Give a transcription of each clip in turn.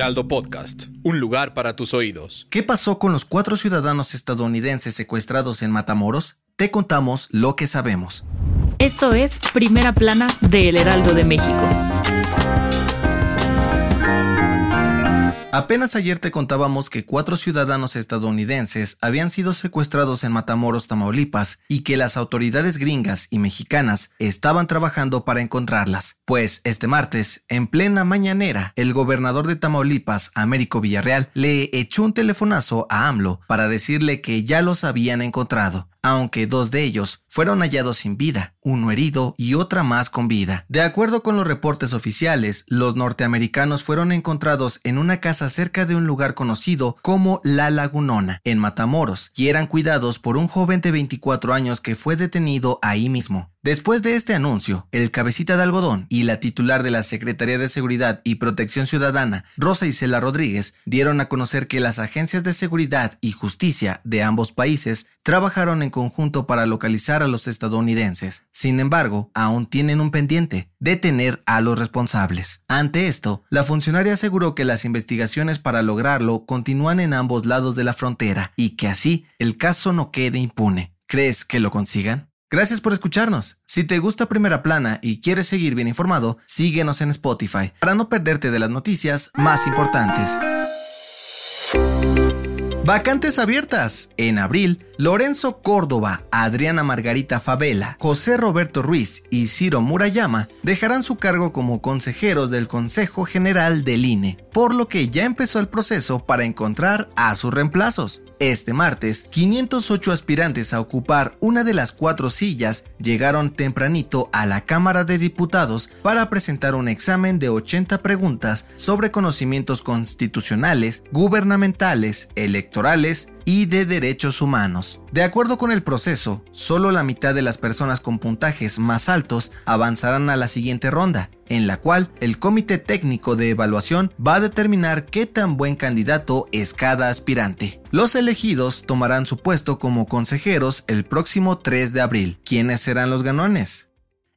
Heraldo Podcast, un lugar para tus oídos. ¿Qué pasó con los cuatro ciudadanos estadounidenses secuestrados en Matamoros? Te contamos lo que sabemos. Esto es Primera Plana de El Heraldo de México. Apenas ayer te contábamos que cuatro ciudadanos estadounidenses habían sido secuestrados en Matamoros, Tamaulipas, y que las autoridades gringas y mexicanas estaban trabajando para encontrarlas. Pues este martes, en plena mañanera, el gobernador de Tamaulipas, Américo Villarreal, le echó un telefonazo a AMLO para decirle que ya los habían encontrado aunque dos de ellos fueron hallados sin vida, uno herido y otra más con vida. De acuerdo con los reportes oficiales, los norteamericanos fueron encontrados en una casa cerca de un lugar conocido como La Lagunona, en Matamoros, y eran cuidados por un joven de 24 años que fue detenido ahí mismo. Después de este anuncio, el cabecita de algodón y la titular de la Secretaría de Seguridad y Protección Ciudadana, Rosa Isela Rodríguez, dieron a conocer que las agencias de seguridad y justicia de ambos países trabajaron en conjunto para localizar a los estadounidenses. Sin embargo, aún tienen un pendiente, detener a los responsables. Ante esto, la funcionaria aseguró que las investigaciones para lograrlo continúan en ambos lados de la frontera y que así el caso no quede impune. ¿Crees que lo consigan? Gracias por escucharnos. Si te gusta Primera Plana y quieres seguir bien informado, síguenos en Spotify para no perderte de las noticias más importantes. Vacantes abiertas. En abril, Lorenzo Córdoba, Adriana Margarita Favela, José Roberto Ruiz y Ciro Murayama dejarán su cargo como consejeros del Consejo General del INE, por lo que ya empezó el proceso para encontrar a sus reemplazos. Este martes, 508 aspirantes a ocupar una de las cuatro sillas llegaron tempranito a la Cámara de Diputados para presentar un examen de 80 preguntas sobre conocimientos constitucionales, gubernamentales, electorales y de derechos humanos. De acuerdo con el proceso, solo la mitad de las personas con puntajes más altos avanzarán a la siguiente ronda, en la cual el comité técnico de evaluación va a determinar qué tan buen candidato es cada aspirante. Los elegidos tomarán su puesto como consejeros el próximo 3 de abril. ¿Quiénes serán los ganones?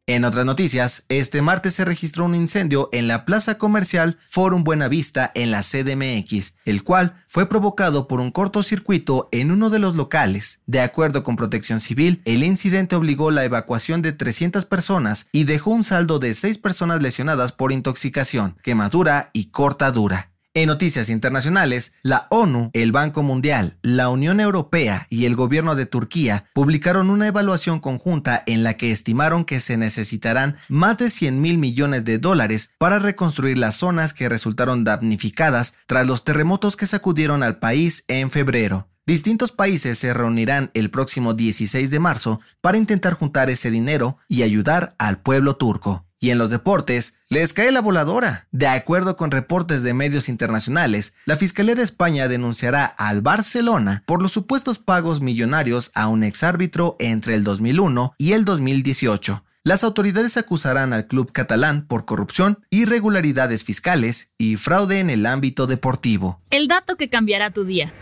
En otras noticias, este martes se registró un incendio en la plaza comercial Forum Buenavista en la CDMX, el cual fue provocado por un cortocircuito en uno de los locales. De acuerdo con Protección Civil, el incidente obligó la evacuación de 300 personas y dejó un saldo de 6 personas lesionadas por intoxicación, quemadura y cortadura. En noticias internacionales, la ONU, el Banco Mundial, la Unión Europea y el gobierno de Turquía publicaron una evaluación conjunta en la que estimaron que se necesitarán más de 100 mil millones de dólares para reconstruir las zonas que resultaron damnificadas tras los terremotos que sacudieron al país en febrero. Distintos países se reunirán el próximo 16 de marzo para intentar juntar ese dinero y ayudar al pueblo turco. Y en los deportes, les cae la voladora. De acuerdo con reportes de medios internacionales, la Fiscalía de España denunciará al Barcelona por los supuestos pagos millonarios a un exárbitro entre el 2001 y el 2018. Las autoridades acusarán al club catalán por corrupción, irregularidades fiscales y fraude en el ámbito deportivo. El dato que cambiará tu día.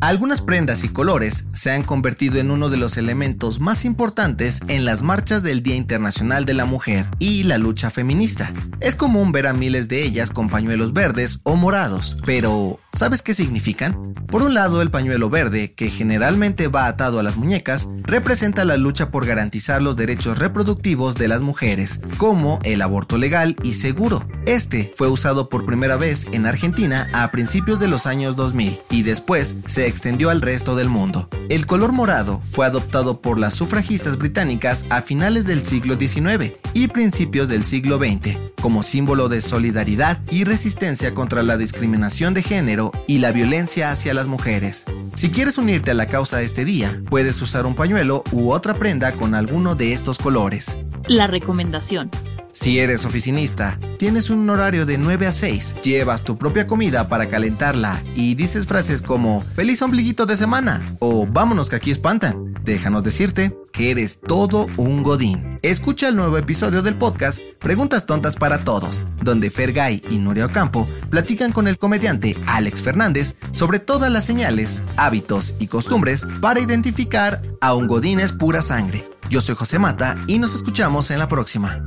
Algunas prendas y colores se han convertido en uno de los elementos más importantes en las marchas del Día Internacional de la Mujer y la lucha feminista. Es común ver a miles de ellas con pañuelos verdes o morados, pero ¿sabes qué significan? Por un lado, el pañuelo verde, que generalmente va atado a las muñecas, representa la lucha por garantizar los derechos reproductivos de las mujeres, como el aborto legal y seguro. Este fue usado por primera vez en Argentina a principios de los años 2000 y después se extendió al resto del mundo. El color morado fue adoptado por las sufragistas británicas a finales del siglo XIX y principios del siglo XX, como símbolo de solidaridad y resistencia contra la discriminación de género y la violencia hacia las mujeres. Si quieres unirte a la causa este día, puedes usar un pañuelo u otra prenda con alguno de estos colores. La recomendación. Si eres oficinista, tienes un horario de 9 a 6, llevas tu propia comida para calentarla y dices frases como feliz ombliguito de semana o vámonos que aquí espantan. Déjanos decirte que eres todo un godín. Escucha el nuevo episodio del podcast Preguntas Tontas para Todos, donde Fergay y Nuria Ocampo platican con el comediante Alex Fernández sobre todas las señales, hábitos y costumbres para identificar a un godín es pura sangre. Yo soy José Mata y nos escuchamos en la próxima.